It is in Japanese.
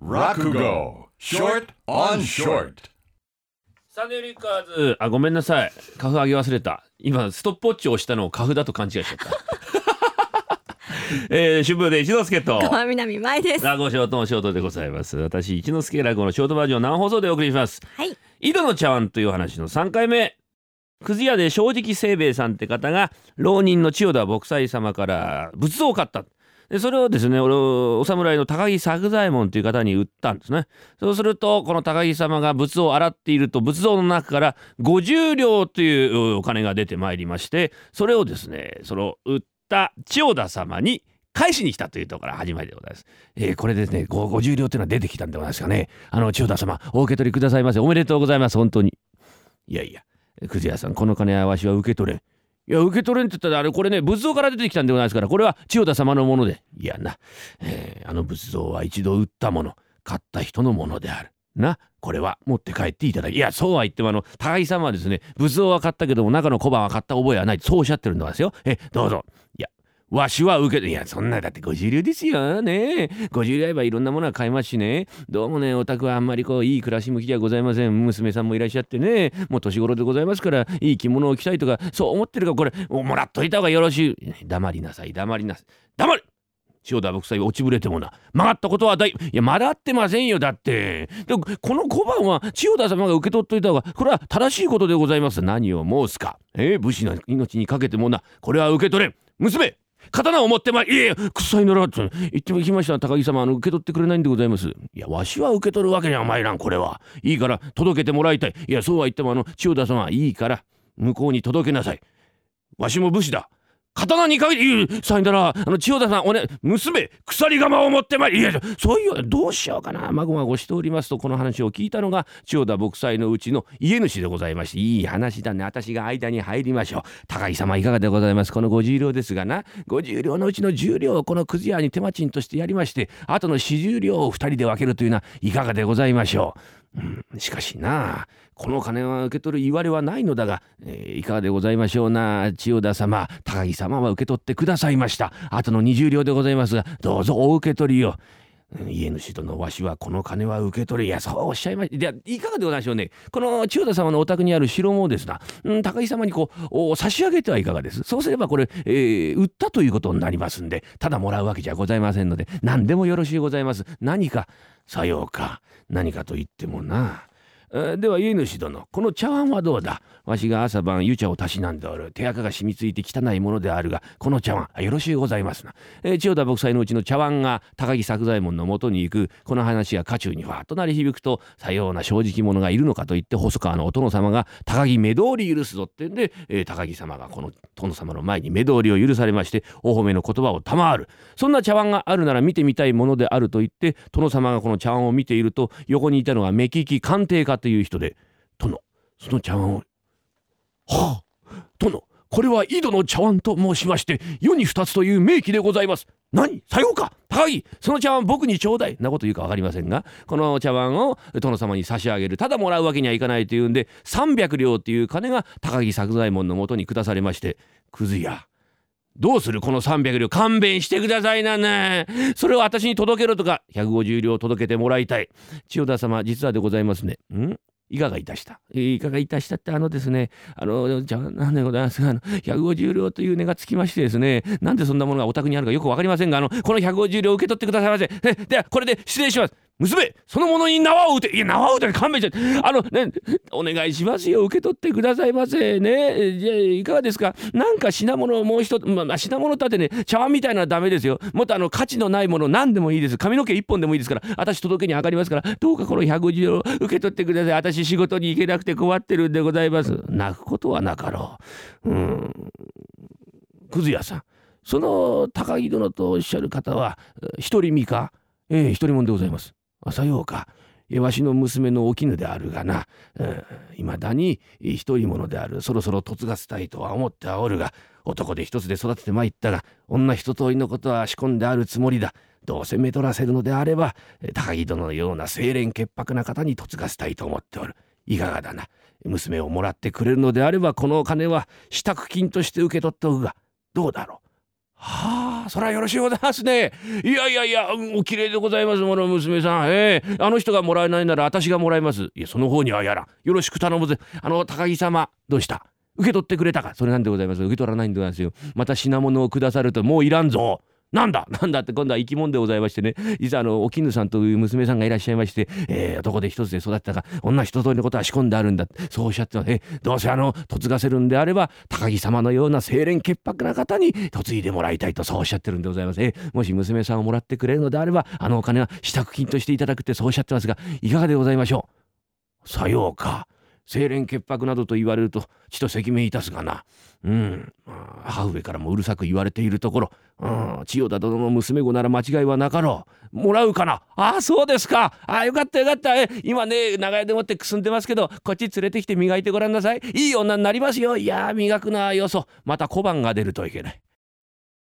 Rakugo, short on short. サンデーリッカーズ。あごめんなさい。カフ上げ忘れた。今ストップウォッチを押したのをカフだと勘違いしちゃった。えー、春風で一之輔と。川南舞です。はラゴショートのショートでございます。私一之輔ラゴのショートバージョン生放送でお送りします。い。井戸の茶碗という話の3回目。くず屋で正直清兵衛さんって方が浪人の千代田牧斎様から仏像を買ったでそれをですねお侍の高木作左衛門という方に売ったんですねそうするとこの高木様が仏を洗っていると仏像の中から50両というお金が出てまいりましてそれをですねその売った千代田様に返しに来たというところから始まりでございます。えーこれですね、50両というのは出てきたんでございますかね。あの、千代田様、お受け取りくださいませ。おめでとうございます、本当に。いやいや、くず屋さん、この金はわしは受け取れん。いや、受け取れんって言ったら、あれ、これね、仏像から出てきたんでございますから、これは千代田様のもので。いやな、えーあの仏像は一度売ったもの、買った人のものである。な、これは持って帰っていただき。いや、そうは言っても、あの、高木様はですね、仏像は買ったけども、中の小判は買った覚えはない。そうおっしゃってるんですよ。え、どうぞ。いや、わしは受けて、いや、そんな、だって50両ですよ。ねえ。50両あればいろんなものは買えますしね。どうもね、お宅はあんまりこう、いい暮らし向きじゃございません。娘さんもいらっしゃってね。もう年頃でございますから、いい着物を着たいとか、そう思ってるから、これ、もらっといた方がよろしい。黙りなさい、黙りなさい。黙れ塩田牧祭落ちぶれてもな曲がったことは大いや曲がってませんよだってでこの小判は千代田様が受け取っといた方がこれは正しいことでございます何を申すかえー武士の命にかけてもなこれは受け取れ娘刀を持ってまいいやいや臭いならって言ってきました高木様あの受け取ってくれないんでございます。いやわしは受け取るわけにはまいらんこれは。いいから届けてもらいたい。いやそうは言ってもあの千代田様いいから向こうに届けなさい。わしも武士だ。刀にかけていやさいなら。あの千代田さんおね娘鎖鎌を持ってまいりいやそういうどうしようかな。まごまごしておりますとこの話を聞いたのが千代田牧祭のうちの家主でございましていい話だね。私が間に入りましょう。高木様いかがでございます？この50両ですがな。50両のうちの10両をこのくず屋に手間賃としてやりましてあとの40両を2人で分けるというのはいかがでございましょう、うん、しかしなこの金は受け取るいわれはないのだが、えーいかがでございましょうな千代田様。高木様は受け取ってくださいました。あとの20両でございますがどうぞお受け取りを。家主殿わしはこの金は受け取れいやそうおっしゃいましたいやいかがでございましょうね。この千代田様のお宅にある城もですな、うん、高木様にこう差し上げてはいかがです。そうすればこれ、えー売ったということになりますんでただもらうわけじゃございませんので何でもよろしゅうございます。何かさようか何かと言ってもな。では家主殿この茶碗はどうだ？わしが朝晩湯茶をたしなんでおる。手垢が染みついて汚いものであるがこの茶碗よろしゅうございますな、えー千代田牧祭のうちの茶碗が高木作左衛門のもとに行く。この話が家中にふわっと鳴り響くとさような正直者がいるのかと言って細川のお殿様が高木目通り許すぞってんで、えー高木様がこの殿様の前に目通りを許されましてお褒めの言葉を賜る。そんな茶碗があるなら見てみたいものであると言って殿様がこの茶碗を見ていると横にいたのが目利き鑑定家という人で「殿その茶碗をはあ殿これは井戸の茶碗と申しまして世に二つという名器でございます。何さようか。高木その茶碗僕にちょうだい。なこと言うか分かりませんがこの茶碗を殿様に差し上げる。ただもらうわけにはいかないというんで300両っていう金が高木作左衛門のもとに下されましてくずやどうするこの300両勘弁してくださいなね。それを私に届けろとか150両届けてもらいたい。千代田様実はでございますね。ん？いかがいたした？えいかがいたしたってあのですね。あのじゃあなんでございますがあの150両という値がつきましてですね。なんでそんなものがお宅にあるかよくわかりませんがあのこの150両受け取ってくださいませ。えではこれで失礼します。娘そのものに縄を打ていや縄を打て勘弁してあのねお願いしますよ受け取ってくださいませねえじゃあいかがですか？なんか品物をもう一つ、まあま、品物だってね茶碗みたいなのはダメですよ。もっとあの価値のないもの何でもいいです。髪の毛一本でもいいですから私届けに上がりますからどうかこの150両受け取ってください。私仕事に行けなくて困ってるんでございます。泣くことはなかろう。うん。くず屋さん。その高木殿とおっしゃる方は一人身か？ええ一人もんでございます。さようか。わしの娘のお絹であるがな、いまだに一人者である。そろそろ嫁がせたいとは思ってはおるが男で一つで育ててまいったが女一通りのことは仕込んであるつもりだ。どうせめとらせるのであれば高木殿のような清廉潔白な方に嫁がせたいと思っておる。いかがだな。娘をもらってくれるのであればこのお金は支度金として受け取っておくがどうだろう。はあ、そらよろしゅうございますね。いやいやいや、お綺麗でございますもの、娘さん。ええあの人がもらえないなら私がもらいます。いや、その方にはやら。よろしく頼むぜ。あの、高木様、どうした？受け取ってくれたか？それなんでございます？受け取らないんでございますよ。また品物をくださると、もういらんぞ。なんだ？なんだって今度は生き物でございましてね。実はあのお絹さんという娘さんがいらっしゃいまして、えー、男で一つで育ったが女一通りのことは仕込んであるんだ。そうおっしゃってえどうせあの嫁がせるんであれば高木様のような清廉潔白な方に嫁いでもらいたいとそうおっしゃってるんでございます、えー、もし娘さんをもらってくれるのであればあのお金は支度金としていただくってそうおっしゃってますがいかがでございましょう？さようか。清廉潔白などと言われるとちと赤面いたすがな。うん、母上からもうるさく言われているところ、うん、千代田殿の娘子なら間違いはなかろう。もらうかなああ、そうですか。ああ、よかったよかった。今ね、長屋でもってくすんでますけど、こっち連れてきて磨いてごらんなさい。いい女になりますよ。いや磨くなよそ。また小判が出るといけない。